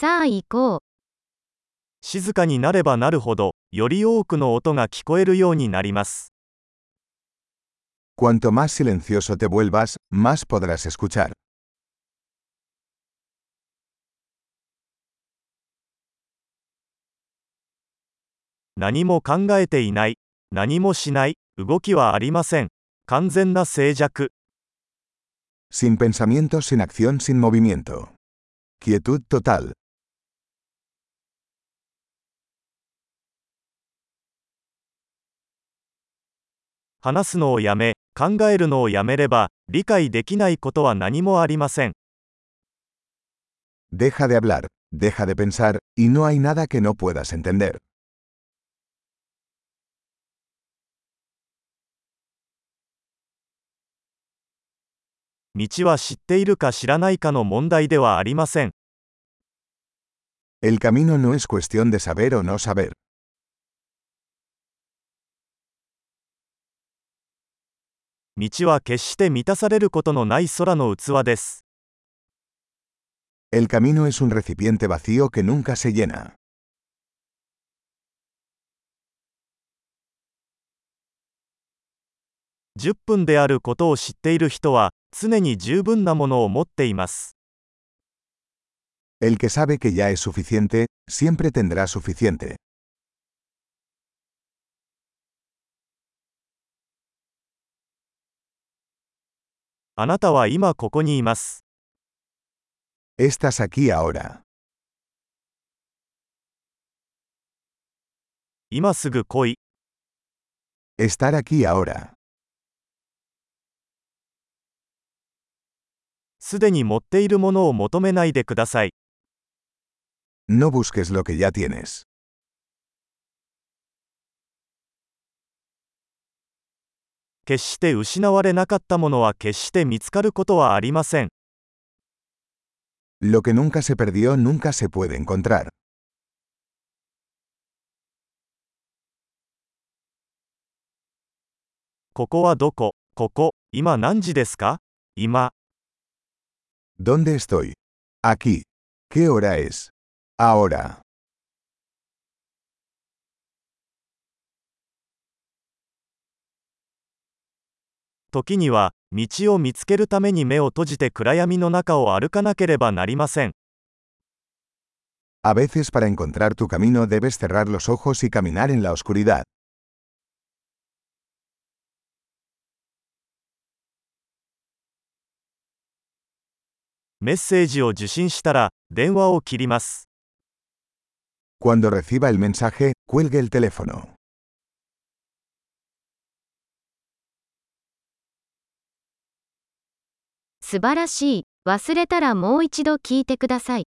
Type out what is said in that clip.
さあ行こう。静かになればなるほど、より多くの音が聞こえるようになります。Cuanto más silencioso te vuelvas, más podrás escuchar. 何も考えていない、何もしない、動きはありません。完全な静寂。Sin pensamiento, sin acción, sin movimiento. Quietud total. 話すのをやめ、考えるのをやめれば、理解できないことは何もありません。Deja de hablar, deja de pensar, y no hay nada que no puedas entender. 道は知っているか知らないかの問題ではありません。El camino no es cuestión de saber o no saber. 道は決して満たされることのない空の器です。El camino es un recipiente vacío que nunca se llena. 10分であることを知っている人は、常に十分なものを持っています。El que sabe que ya es suficiente, siempre tendrá suficiente. あなたは今ここにいます。Estás aquí ahora. 今すぐ来い。Estar aquí ahora. すでに持っているものを求めないでください。No busques lo que ya tienes. 決して失われなかったものは決して見つかることはありません。Lo que nunca se perdió nunca se puede encontrar. ここはどこここ、今何時ですか今、¿Dónde estoy? Aquí. ¿Qué hora es? Ahora. 時には、道を見つけるために目を閉じて暗闇の中を歩かなければなりません。A veces para encontrar tu camino debes cerrar los ojos y caminar en la oscuridad. メッセージを受信したら、電話を切ります。Cuando reciba el mensaje, cuelgue el teléfono. 素晴らしい。忘れたらもう一度聞いてください。